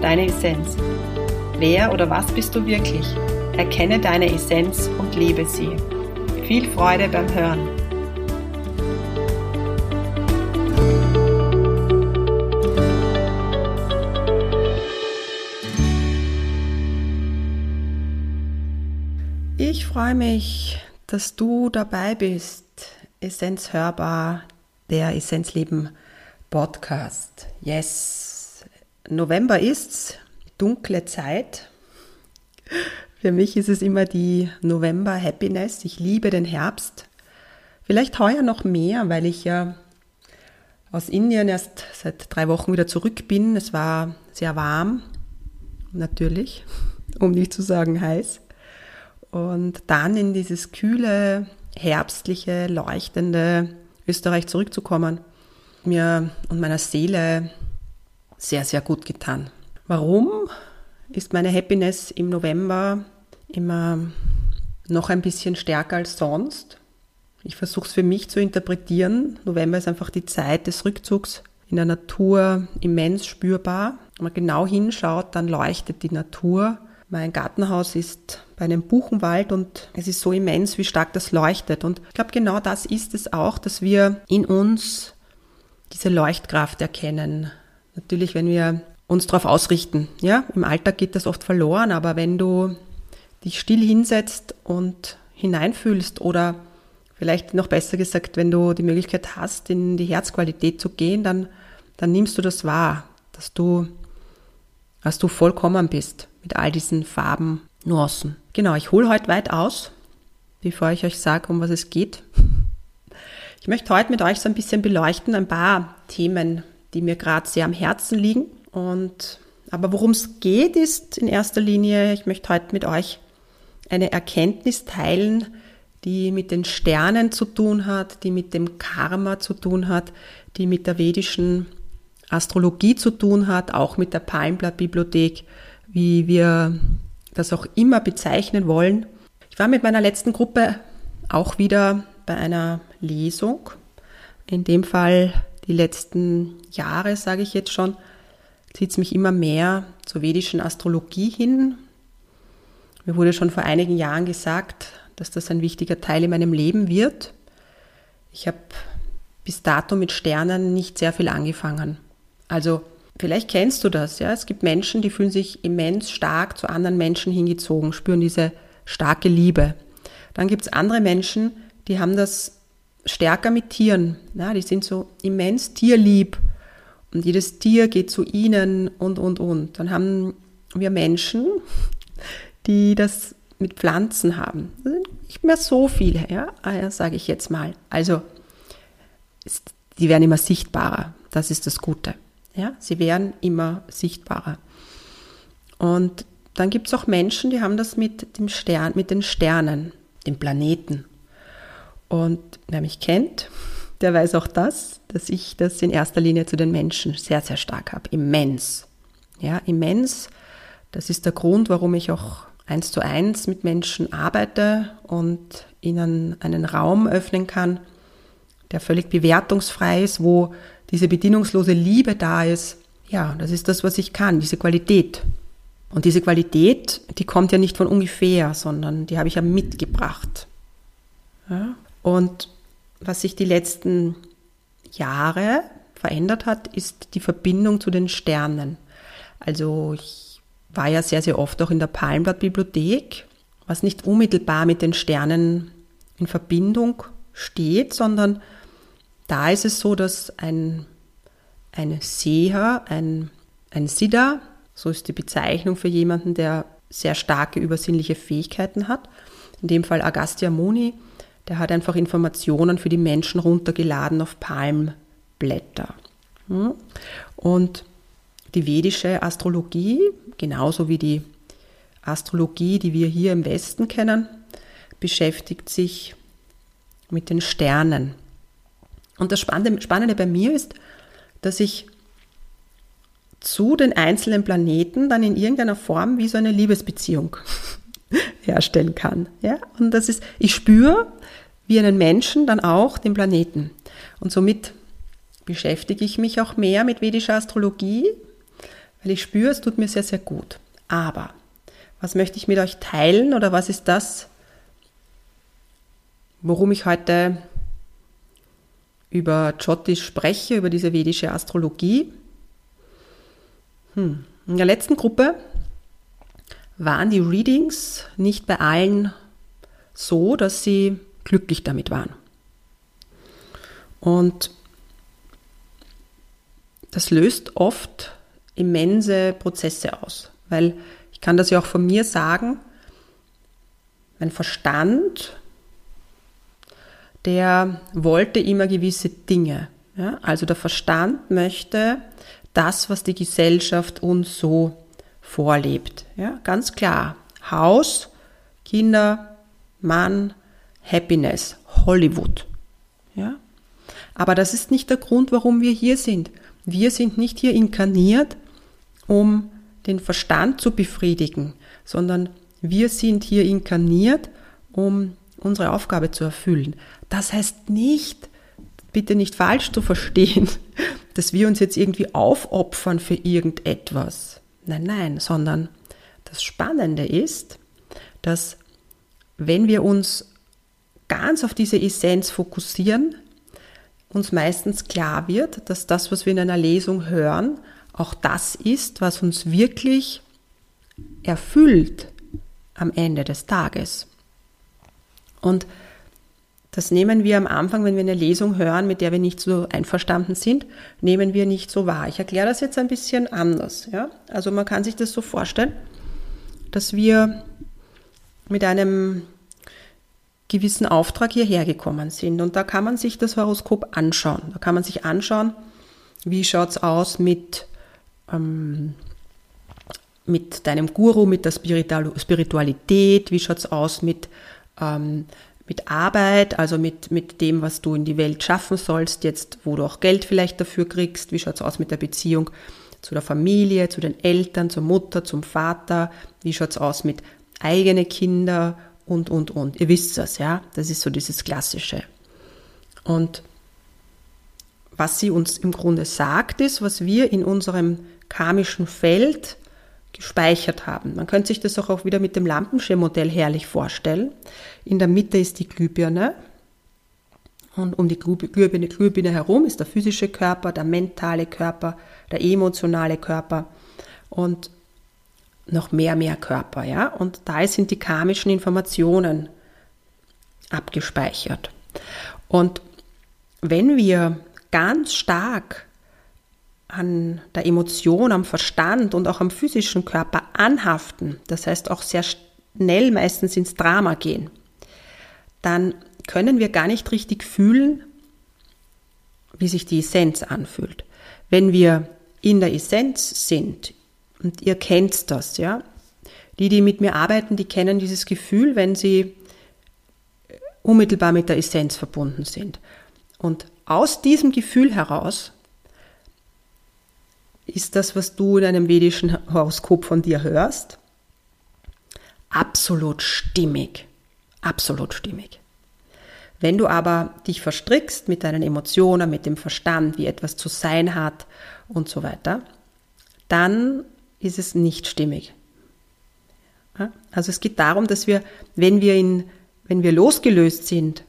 deine Essenz. Wer oder was bist du wirklich? Erkenne deine Essenz und lebe sie. Viel Freude beim Hören. Ich freue mich, dass du dabei bist. Essenz hörbar, der Essenzleben Podcast. Yes. November ist's, dunkle Zeit. Für mich ist es immer die November Happiness. Ich liebe den Herbst. Vielleicht heuer noch mehr, weil ich ja aus Indien erst seit drei Wochen wieder zurück bin. Es war sehr warm, natürlich, um nicht zu sagen heiß. Und dann in dieses kühle, herbstliche, leuchtende Österreich zurückzukommen, mir und meiner Seele sehr, sehr gut getan. Warum ist meine Happiness im November immer noch ein bisschen stärker als sonst? Ich versuche es für mich zu interpretieren. November ist einfach die Zeit des Rückzugs in der Natur immens spürbar. Wenn man genau hinschaut, dann leuchtet die Natur. Mein Gartenhaus ist bei einem Buchenwald und es ist so immens, wie stark das leuchtet. Und ich glaube, genau das ist es auch, dass wir in uns diese Leuchtkraft erkennen, Natürlich, wenn wir uns darauf ausrichten. Ja, im Alltag geht das oft verloren, aber wenn du dich still hinsetzt und hineinfühlst oder vielleicht noch besser gesagt, wenn du die Möglichkeit hast, in die Herzqualität zu gehen, dann, dann nimmst du das wahr, dass du, dass du vollkommen bist mit all diesen Farben, Nuancen. Genau, ich hole heute weit aus, bevor ich euch sage, um was es geht. Ich möchte heute mit euch so ein bisschen beleuchten, ein paar Themen, die mir gerade sehr am Herzen liegen. Und aber worum es geht, ist in erster Linie, ich möchte heute mit euch eine Erkenntnis teilen, die mit den Sternen zu tun hat, die mit dem Karma zu tun hat, die mit der vedischen Astrologie zu tun hat, auch mit der Palmblattbibliothek, wie wir das auch immer bezeichnen wollen. Ich war mit meiner letzten Gruppe auch wieder bei einer Lesung. In dem Fall die letzten Jahre, sage ich jetzt schon, zieht es mich immer mehr zur vedischen Astrologie hin. Mir wurde schon vor einigen Jahren gesagt, dass das ein wichtiger Teil in meinem Leben wird. Ich habe bis dato mit Sternen nicht sehr viel angefangen. Also vielleicht kennst du das, ja. Es gibt Menschen, die fühlen sich immens stark zu anderen Menschen hingezogen, spüren diese starke Liebe. Dann gibt es andere Menschen, die haben das stärker mit Tieren. Ja, die sind so immens tierlieb und jedes Tier geht zu ihnen und, und, und. Dann haben wir Menschen, die das mit Pflanzen haben. Nicht mehr so viele, ja, ah sage ich jetzt mal. Also, die werden immer sichtbarer. Das ist das Gute. Ja, sie werden immer sichtbarer. Und dann gibt es auch Menschen, die haben das mit dem Stern, mit den Sternen, den Planeten. Und wer mich kennt, der weiß auch das, dass ich das in erster Linie zu den Menschen sehr, sehr stark habe. Immens. Ja, immens. Das ist der Grund, warum ich auch eins zu eins mit Menschen arbeite und ihnen einen Raum öffnen kann, der völlig bewertungsfrei ist, wo diese bedingungslose Liebe da ist. Ja, das ist das, was ich kann, diese Qualität. Und diese Qualität, die kommt ja nicht von ungefähr, sondern die habe ich ja mitgebracht. Ja? Und was sich die letzten Jahre verändert hat, ist die Verbindung zu den Sternen. Also ich war ja sehr, sehr oft auch in der Palmblatt-Bibliothek, was nicht unmittelbar mit den Sternen in Verbindung steht, sondern da ist es so, dass ein, ein Seher, ein, ein Siddha, so ist die Bezeichnung für jemanden, der sehr starke übersinnliche Fähigkeiten hat, in dem Fall Agastya Muni, der hat einfach Informationen für die Menschen runtergeladen auf Palmblätter. Hm? Und Die vedische Astrologie, genauso wie die Astrologie, die wir hier im Westen kennen, beschäftigt sich mit den Sternen. Und das Spannende, Spannende bei mir ist, dass ich zu den einzelnen Planeten dann in irgendeiner Form wie so eine Liebesbeziehung herstellen kann. Ja? Und das ist, ich spüre wie einen Menschen dann auch den Planeten. Und somit beschäftige ich mich auch mehr mit vedischer Astrologie, weil ich spüre, es tut mir sehr, sehr gut. Aber was möchte ich mit euch teilen oder was ist das, worum ich heute über Jyotish spreche, über diese vedische Astrologie? Hm. In der letzten Gruppe waren die Readings nicht bei allen so, dass sie glücklich damit waren. Und das löst oft immense Prozesse aus, weil ich kann das ja auch von mir sagen, mein Verstand, der wollte immer gewisse Dinge. Ja? Also der Verstand möchte das, was die Gesellschaft uns so vorlebt. Ja? Ganz klar. Haus, Kinder, Mann, Happiness, Hollywood. Ja? Aber das ist nicht der Grund, warum wir hier sind. Wir sind nicht hier inkarniert, um den Verstand zu befriedigen, sondern wir sind hier inkarniert, um unsere Aufgabe zu erfüllen. Das heißt nicht, bitte nicht falsch zu verstehen, dass wir uns jetzt irgendwie aufopfern für irgendetwas. Nein, nein, sondern das Spannende ist, dass wenn wir uns ganz auf diese Essenz fokussieren, uns meistens klar wird, dass das, was wir in einer Lesung hören, auch das ist, was uns wirklich erfüllt am Ende des Tages. Und das nehmen wir am Anfang, wenn wir eine Lesung hören, mit der wir nicht so einverstanden sind, nehmen wir nicht so wahr. Ich erkläre das jetzt ein bisschen anders. Ja? Also man kann sich das so vorstellen, dass wir mit einem gewissen Auftrag hierher gekommen sind. Und da kann man sich das Horoskop anschauen. Da kann man sich anschauen, wie schaut es aus mit, ähm, mit deinem Guru, mit der Spiritualität, wie schaut es aus mit, ähm, mit Arbeit, also mit, mit dem, was du in die Welt schaffen sollst, jetzt wo du auch Geld vielleicht dafür kriegst, wie schaut es aus mit der Beziehung zu der Familie, zu den Eltern, zur Mutter, zum Vater, wie schaut es aus mit eigene Kinder und, und, und. Ihr wisst das, ja? Das ist so dieses Klassische. Und was sie uns im Grunde sagt, ist, was wir in unserem karmischen Feld gespeichert haben. Man könnte sich das auch wieder mit dem Lampenschirmmodell herrlich vorstellen. In der Mitte ist die Glühbirne und um die Glühbirne, Glühbirne herum ist der physische Körper, der mentale Körper, der emotionale Körper. Und noch mehr, mehr Körper, ja. Und da sind die karmischen Informationen abgespeichert. Und wenn wir ganz stark an der Emotion, am Verstand und auch am physischen Körper anhaften, das heißt auch sehr schnell meistens ins Drama gehen, dann können wir gar nicht richtig fühlen, wie sich die Essenz anfühlt. Wenn wir in der Essenz sind, und ihr kennt das, ja. Die, die mit mir arbeiten, die kennen dieses Gefühl, wenn sie unmittelbar mit der Essenz verbunden sind. Und aus diesem Gefühl heraus ist das, was du in einem vedischen Horoskop von dir hörst, absolut stimmig. Absolut stimmig. Wenn du aber dich verstrickst mit deinen Emotionen, mit dem Verstand, wie etwas zu sein hat und so weiter, dann ist es nicht stimmig. Also es geht darum, dass wir, wenn wir in, wenn wir losgelöst sind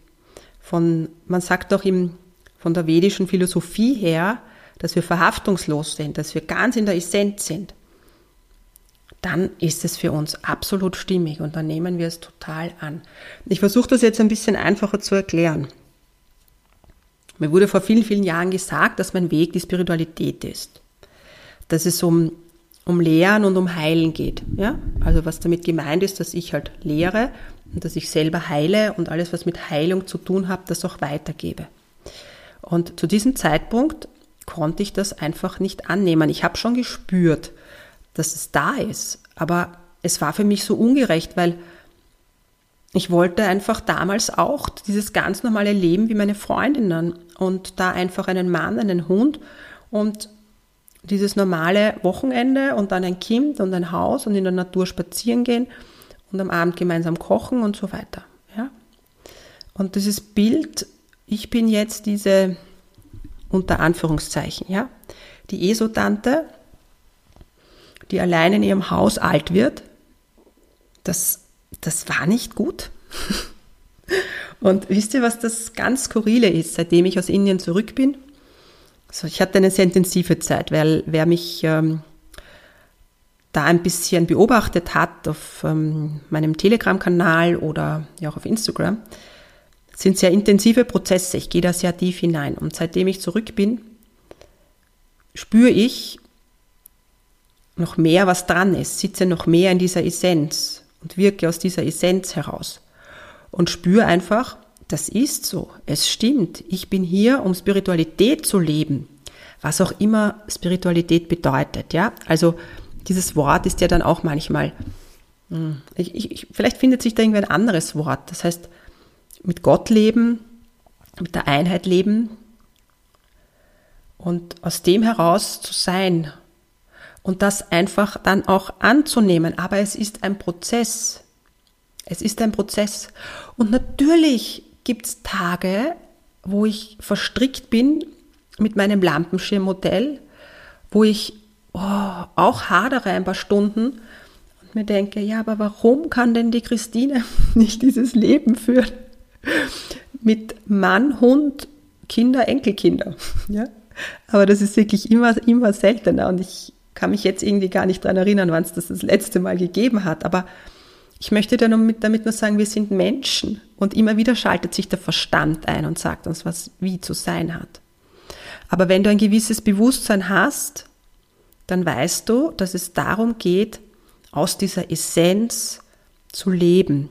von, man sagt doch im, von der vedischen Philosophie her, dass wir verhaftungslos sind, dass wir ganz in der Essenz sind, dann ist es für uns absolut stimmig und dann nehmen wir es total an. Ich versuche das jetzt ein bisschen einfacher zu erklären. Mir wurde vor vielen, vielen Jahren gesagt, dass mein Weg die Spiritualität ist. Dass es um um Lehren und um Heilen geht. Ja? Also was damit gemeint ist, dass ich halt lehre und dass ich selber heile und alles, was mit Heilung zu tun hat, das auch weitergebe. Und zu diesem Zeitpunkt konnte ich das einfach nicht annehmen. Ich habe schon gespürt, dass es da ist, aber es war für mich so ungerecht, weil ich wollte einfach damals auch dieses ganz normale Leben wie meine Freundinnen und da einfach einen Mann, einen Hund und dieses normale Wochenende und dann ein Kind und ein Haus und in der Natur spazieren gehen und am Abend gemeinsam kochen und so weiter. Ja? Und dieses Bild, ich bin jetzt diese unter Anführungszeichen, ja, die Esotante, die allein in ihrem Haus alt wird, das, das war nicht gut. Und wisst ihr, was das ganz Skurrile ist, seitdem ich aus Indien zurück bin? Also ich hatte eine sehr intensive Zeit, weil wer mich ähm, da ein bisschen beobachtet hat auf ähm, meinem Telegram-Kanal oder ja auch auf Instagram, sind sehr intensive Prozesse. Ich gehe da sehr tief hinein. Und seitdem ich zurück bin, spüre ich noch mehr, was dran ist, sitze noch mehr in dieser Essenz und wirke aus dieser Essenz heraus. Und spüre einfach, das ist so, es stimmt, ich bin hier, um Spiritualität zu leben, was auch immer Spiritualität bedeutet, ja. Also dieses Wort ist ja dann auch manchmal, hm, ich, ich, vielleicht findet sich da irgendwie ein anderes Wort. Das heißt, mit Gott leben, mit der Einheit leben und aus dem heraus zu sein und das einfach dann auch anzunehmen. Aber es ist ein Prozess. Es ist ein Prozess. Und natürlich gibt es Tage, wo ich verstrickt bin mit meinem Lampenschirmmodell, wo ich oh, auch hadere ein paar Stunden und mir denke, ja, aber warum kann denn die Christine nicht dieses Leben führen? Mit Mann, Hund, Kinder, Enkelkinder. Ja? Aber das ist wirklich immer, immer seltener und ich kann mich jetzt irgendwie gar nicht daran erinnern, wann es das das letzte Mal gegeben hat. Aber ich möchte damit, damit nur sagen, wir sind Menschen und immer wieder schaltet sich der Verstand ein und sagt uns, was wie zu sein hat. Aber wenn du ein gewisses Bewusstsein hast, dann weißt du, dass es darum geht, aus dieser Essenz zu leben.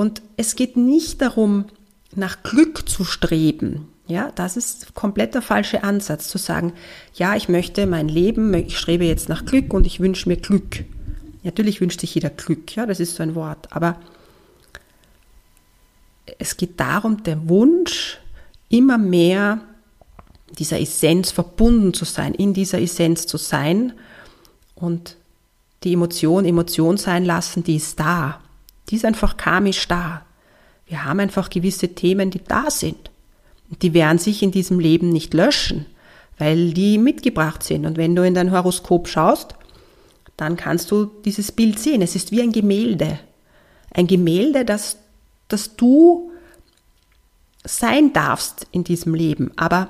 Und es geht nicht darum, nach Glück zu streben. Ja, das ist komplett der falsche Ansatz, zu sagen, ja, ich möchte mein Leben, ich strebe jetzt nach Glück und ich wünsche mir Glück. Natürlich wünscht sich jeder Glück, ja, das ist so ein Wort, aber es geht darum, der Wunsch, immer mehr dieser Essenz verbunden zu sein, in dieser Essenz zu sein und die Emotion Emotion sein lassen, die ist da. Die ist einfach karmisch da. Wir haben einfach gewisse Themen, die da sind. Und die werden sich in diesem Leben nicht löschen, weil die mitgebracht sind. Und wenn du in dein Horoskop schaust, dann kannst du dieses Bild sehen. Es ist wie ein Gemälde. Ein Gemälde, das, das du sein darfst in diesem Leben. Aber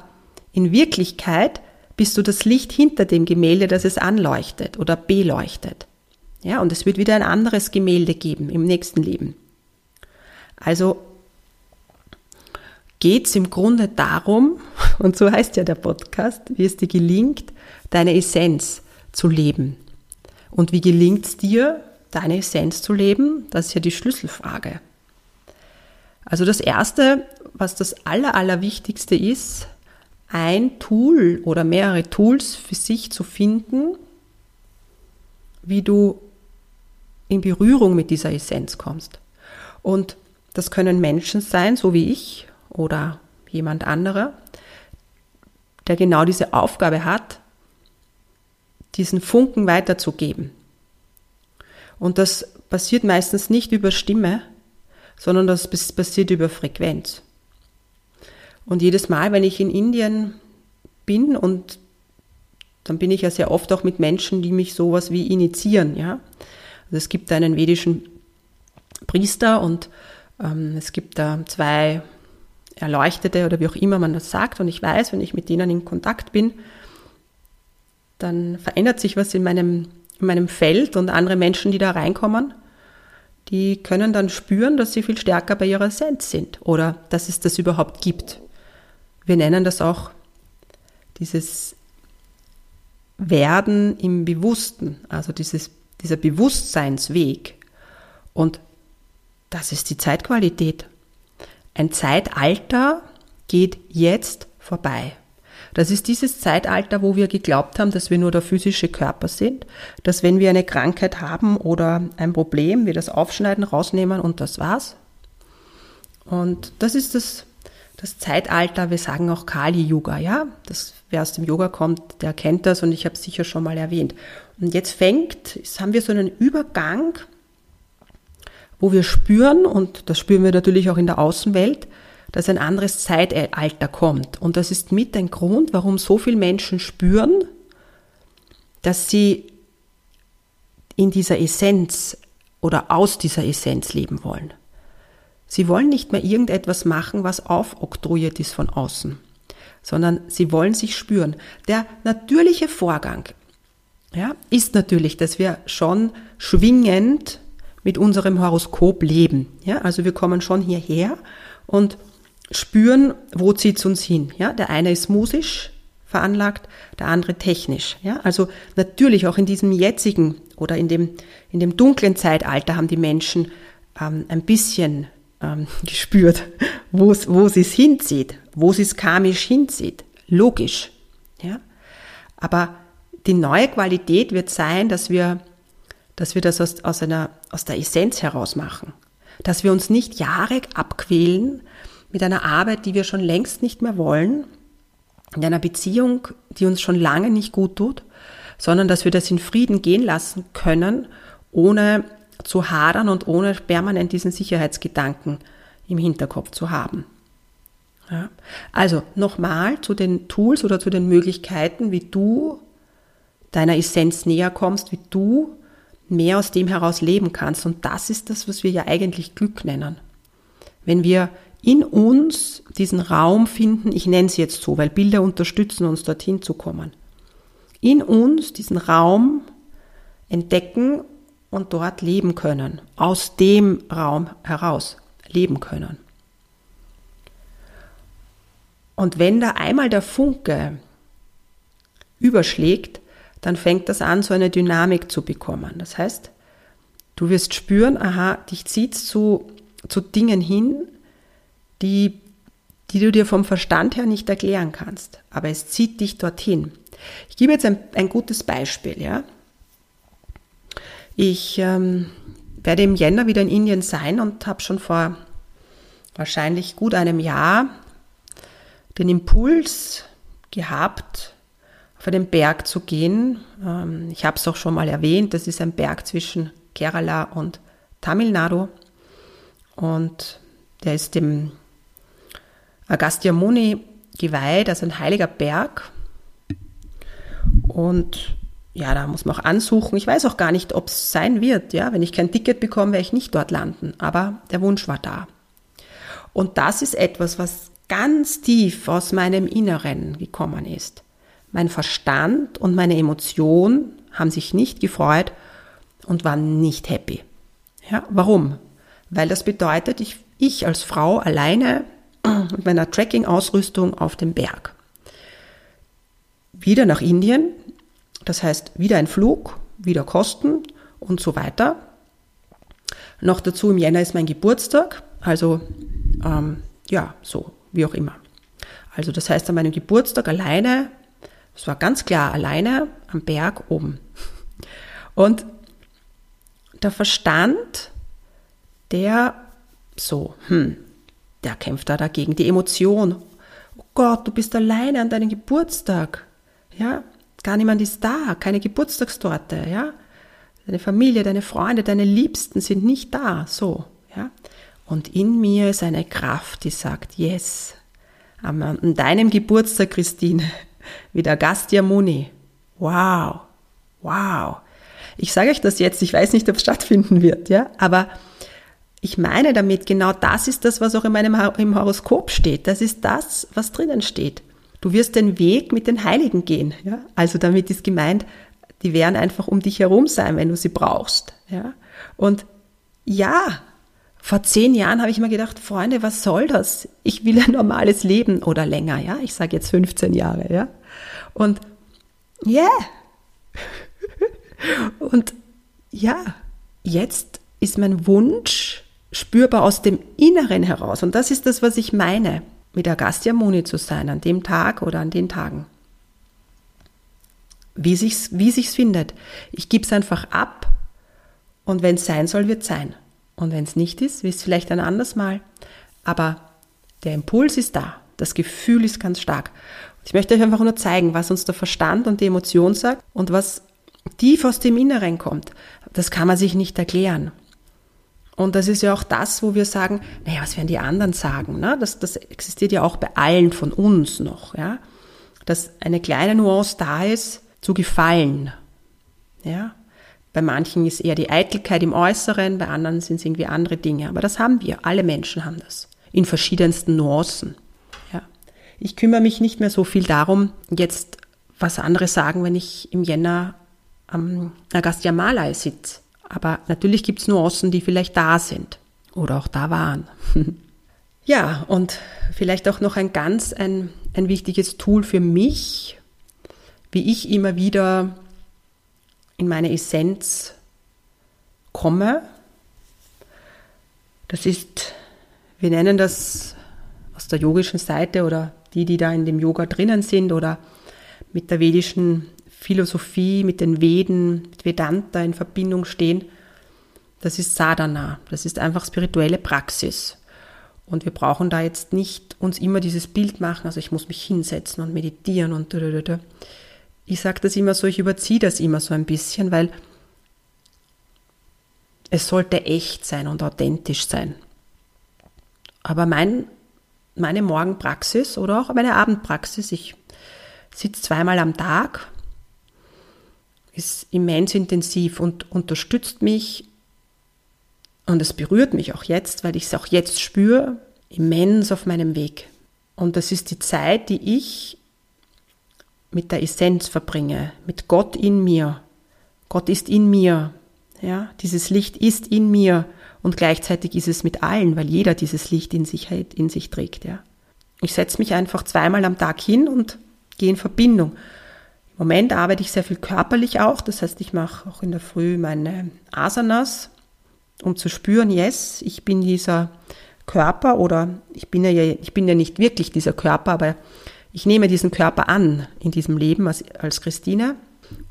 in Wirklichkeit bist du das Licht hinter dem Gemälde, das es anleuchtet oder beleuchtet. Ja, und es wird wieder ein anderes Gemälde geben im nächsten Leben. Also geht es im Grunde darum, und so heißt ja der Podcast, wie es dir gelingt, deine Essenz zu leben. Und wie gelingt es dir, deine Essenz zu leben? Das ist ja die Schlüsselfrage. Also das Erste, was das Aller, Allerwichtigste ist, ein Tool oder mehrere Tools für sich zu finden, wie du in Berührung mit dieser Essenz kommst. Und das können Menschen sein, so wie ich oder jemand anderer, der genau diese Aufgabe hat, diesen Funken weiterzugeben. Und das passiert meistens nicht über Stimme, sondern das passiert über Frequenz. Und jedes Mal, wenn ich in Indien bin und dann bin ich ja sehr oft auch mit Menschen, die mich sowas wie initiieren, ja. Also es gibt einen vedischen Priester und ähm, es gibt da zwei Erleuchtete oder wie auch immer man das sagt und ich weiß, wenn ich mit denen in Kontakt bin, dann verändert sich was in meinem, in meinem Feld und andere Menschen, die da reinkommen, die können dann spüren, dass sie viel stärker bei ihrer Essenz sind oder dass es das überhaupt gibt. Wir nennen das auch dieses Werden im Bewussten, also dieses, dieser Bewusstseinsweg. Und das ist die Zeitqualität. Ein Zeitalter geht jetzt vorbei. Das ist dieses Zeitalter, wo wir geglaubt haben, dass wir nur der physische Körper sind, dass wenn wir eine Krankheit haben oder ein Problem, wir das aufschneiden, rausnehmen und das war's. Und das ist das, das Zeitalter, wir sagen auch Kali-Yoga, ja. Das, wer aus dem Yoga kommt, der kennt das und ich habe es sicher schon mal erwähnt. Und jetzt fängt, jetzt haben wir so einen Übergang, wo wir spüren, und das spüren wir natürlich auch in der Außenwelt, dass ein anderes Zeitalter kommt. Und das ist mit ein Grund, warum so viele Menschen spüren, dass sie in dieser Essenz oder aus dieser Essenz leben wollen. Sie wollen nicht mehr irgendetwas machen, was aufoktroyiert ist von außen, sondern sie wollen sich spüren. Der natürliche Vorgang ja, ist natürlich, dass wir schon schwingend mit unserem Horoskop leben. Ja, also wir kommen schon hierher und spüren, wo zieht es uns hin. Ja, der eine ist musisch veranlagt, der andere technisch. Ja, also natürlich auch in diesem jetzigen oder in dem, in dem dunklen Zeitalter haben die Menschen ähm, ein bisschen ähm, gespürt, wo sie es hinzieht, wo sie es karmisch hinzieht. Logisch. Ja, aber die neue Qualität wird sein, dass wir, dass wir das aus, aus, einer, aus der Essenz heraus machen. Dass wir uns nicht Jahre abquälen mit einer Arbeit, die wir schon längst nicht mehr wollen, in einer Beziehung, die uns schon lange nicht gut tut, sondern dass wir das in Frieden gehen lassen können, ohne zu hadern und ohne permanent diesen Sicherheitsgedanken im Hinterkopf zu haben. Ja. Also nochmal zu den Tools oder zu den Möglichkeiten, wie du deiner Essenz näher kommst, wie du mehr aus dem heraus leben kannst. Und das ist das, was wir ja eigentlich Glück nennen. Wenn wir in uns diesen Raum finden, ich nenne es jetzt so, weil Bilder unterstützen uns dorthin zu kommen, in uns diesen Raum entdecken und dort leben können, aus dem Raum heraus leben können. Und wenn da einmal der Funke überschlägt, dann fängt das an, so eine Dynamik zu bekommen. Das heißt, du wirst spüren, aha, dich zieht zu, zu Dingen hin, die, die du dir vom Verstand her nicht erklären kannst. Aber es zieht dich dorthin. Ich gebe jetzt ein, ein gutes Beispiel, ja. Ich ähm, werde im Jänner wieder in Indien sein und habe schon vor wahrscheinlich gut einem Jahr den Impuls gehabt, auf einen Berg zu gehen. Ähm, ich habe es auch schon mal erwähnt, das ist ein Berg zwischen Kerala und Tamil Nadu und der ist dem Agastya Muni geweiht, also ein heiliger Berg. Und ja, da muss man auch ansuchen. Ich weiß auch gar nicht, ob es sein wird. Ja, wenn ich kein Ticket bekomme, werde ich nicht dort landen. Aber der Wunsch war da. Und das ist etwas, was ganz tief aus meinem Inneren gekommen ist. Mein Verstand und meine Emotion haben sich nicht gefreut und waren nicht happy. Ja, warum? Weil das bedeutet, ich, ich als Frau alleine mit meiner Tracking-Ausrüstung auf dem Berg. Wieder nach Indien, das heißt wieder ein Flug, wieder Kosten und so weiter. Noch dazu im Jänner ist mein Geburtstag, also ähm, ja, so, wie auch immer. Also das heißt, an meinem Geburtstag alleine es war ganz klar alleine am Berg oben. Und der Verstand, der so, hm, der kämpft da dagegen. Die Emotion, oh Gott, du bist alleine an deinem Geburtstag. Ja, gar niemand ist da, keine Geburtstagstorte, ja. Deine Familie, deine Freunde, deine Liebsten sind nicht da, so, ja. Und in mir ist eine Kraft, die sagt, yes, an deinem Geburtstag, Christine, wie der Gastia Muni. Wow, wow. Ich sage euch das jetzt, ich weiß nicht, ob es stattfinden wird, ja, aber ich meine damit, genau das ist das, was auch in meinem im Horoskop steht. Das ist das, was drinnen steht. Du wirst den Weg mit den Heiligen gehen, ja. Also damit ist gemeint, die werden einfach um dich herum sein, wenn du sie brauchst, ja. Und ja, vor zehn Jahren habe ich mir gedacht, Freunde, was soll das? Ich will ein normales Leben oder länger, ja. Ich sage jetzt 15 Jahre, ja. Und yeah. Und ja, jetzt ist mein Wunsch spürbar aus dem Inneren heraus. Und das ist das, was ich meine. mit Agastya Muni zu sein, an dem Tag oder an den Tagen. Wie sich's, wie sich's findet. Ich gebe es einfach ab und wenn es sein soll, wird sein. Und wenn es nicht ist, es vielleicht ein anderes Mal. Aber der Impuls ist da. Das Gefühl ist ganz stark. Ich möchte euch einfach nur zeigen, was uns der Verstand und die Emotion sagt und was tief aus dem Inneren kommt. Das kann man sich nicht erklären. Und das ist ja auch das, wo wir sagen, naja, was werden die anderen sagen? Ne? Das, das existiert ja auch bei allen von uns noch, ja. Dass eine kleine Nuance da ist, zu gefallen. Ja. Bei manchen ist eher die Eitelkeit im Äußeren, bei anderen sind es irgendwie andere Dinge. Aber das haben wir. Alle Menschen haben das. In verschiedensten Nuancen. Ja. Ich kümmere mich nicht mehr so viel darum, jetzt was andere sagen, wenn ich im Jänner am Agastya Malai sitze. Aber natürlich gibt es Nuancen, die vielleicht da sind oder auch da waren. ja, und vielleicht auch noch ein ganz ein, ein wichtiges Tool für mich, wie ich immer wieder in meine Essenz komme. Das ist, wir nennen das aus der yogischen Seite oder die, die da in dem Yoga drinnen sind oder mit der vedischen Philosophie, mit den Veden, mit Vedanta in Verbindung stehen, das ist Sadhana. Das ist einfach spirituelle Praxis. Und wir brauchen da jetzt nicht uns immer dieses Bild machen, also ich muss mich hinsetzen und meditieren und ich sage das immer so, ich überziehe das immer so ein bisschen, weil es sollte echt sein und authentisch sein. Aber mein, meine Morgenpraxis oder auch meine Abendpraxis, ich sitze zweimal am Tag ist immens intensiv und unterstützt mich und es berührt mich auch jetzt, weil ich es auch jetzt spüre, immens auf meinem Weg. Und das ist die Zeit, die ich mit der Essenz verbringe, mit Gott in mir. Gott ist in mir. Ja, dieses Licht ist in mir und gleichzeitig ist es mit allen, weil jeder dieses Licht in sich, in sich trägt. Ja. Ich setze mich einfach zweimal am Tag hin und gehe in Verbindung. Moment arbeite ich sehr viel körperlich auch, das heißt, ich mache auch in der Früh meine Asanas, um zu spüren, yes, ich bin dieser Körper oder ich bin ja, ich bin ja nicht wirklich dieser Körper, aber ich nehme diesen Körper an in diesem Leben als, als Christine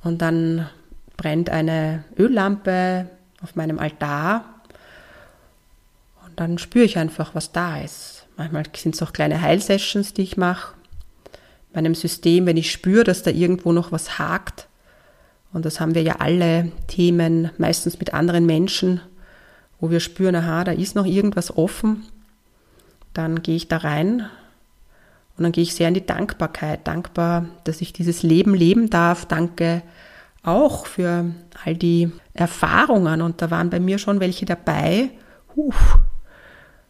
und dann brennt eine Öllampe auf meinem Altar und dann spüre ich einfach, was da ist. Manchmal sind es auch kleine Heilsessions, die ich mache meinem System, wenn ich spüre, dass da irgendwo noch was hakt. Und das haben wir ja alle Themen, meistens mit anderen Menschen, wo wir spüren, aha, da ist noch irgendwas offen. Dann gehe ich da rein und dann gehe ich sehr in die Dankbarkeit. Dankbar, dass ich dieses Leben leben darf. Danke auch für all die Erfahrungen. Und da waren bei mir schon welche dabei, huh,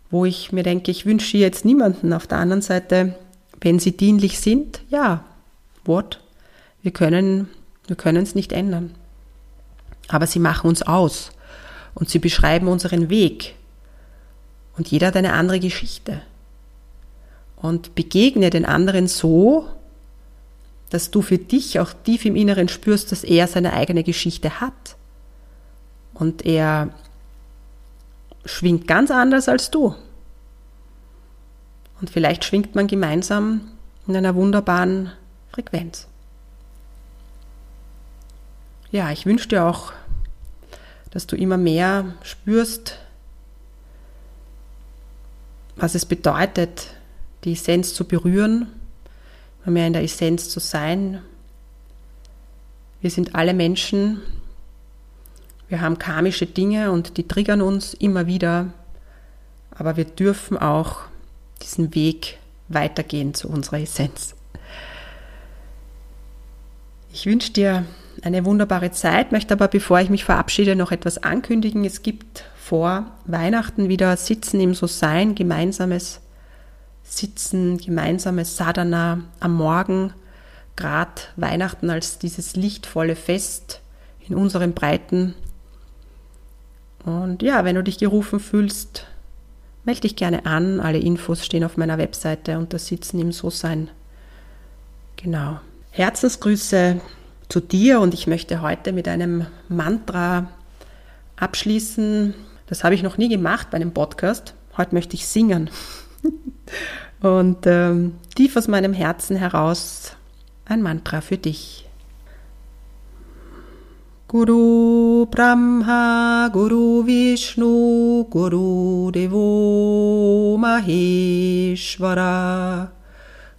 wo ich mir denke, ich wünsche jetzt niemanden. Auf der anderen Seite wenn sie dienlich sind, ja, what? Wir können wir können es nicht ändern. Aber sie machen uns aus und sie beschreiben unseren Weg. Und jeder hat eine andere Geschichte. Und begegne den anderen so, dass du für dich auch tief im Inneren spürst, dass er seine eigene Geschichte hat. Und er schwingt ganz anders als du. Und vielleicht schwingt man gemeinsam in einer wunderbaren Frequenz. Ja, ich wünsche dir auch, dass du immer mehr spürst, was es bedeutet, die Essenz zu berühren, mehr in der Essenz zu sein. Wir sind alle Menschen, wir haben karmische Dinge und die triggern uns immer wieder, aber wir dürfen auch diesen Weg weitergehen zu unserer Essenz. Ich wünsche dir eine wunderbare Zeit, möchte aber, bevor ich mich verabschiede, noch etwas ankündigen. Es gibt vor Weihnachten wieder Sitzen im So-Sein, gemeinsames Sitzen, gemeinsames Sadhana am Morgen, gerade Weihnachten als dieses lichtvolle Fest in unseren Breiten. Und ja, wenn du dich gerufen fühlst, Melde dich gerne an. Alle Infos stehen auf meiner Webseite das Sitzen im So-Sein. Genau. Herzensgrüße zu dir und ich möchte heute mit einem Mantra abschließen. Das habe ich noch nie gemacht bei einem Podcast. Heute möchte ich singen. Und ähm, tief aus meinem Herzen heraus ein Mantra für dich. Guru Brahma, Guru Vishnu, Guru Devo Maheshwara,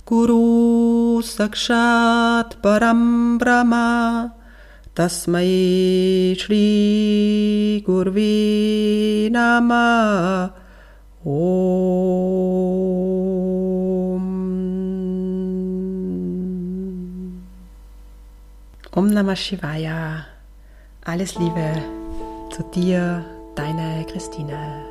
Guru Sakshat Param Brahma, Tasmai Shri Gurvi Nama Om. Om Namah Shivaya. Alles Liebe zu dir, deine Christine.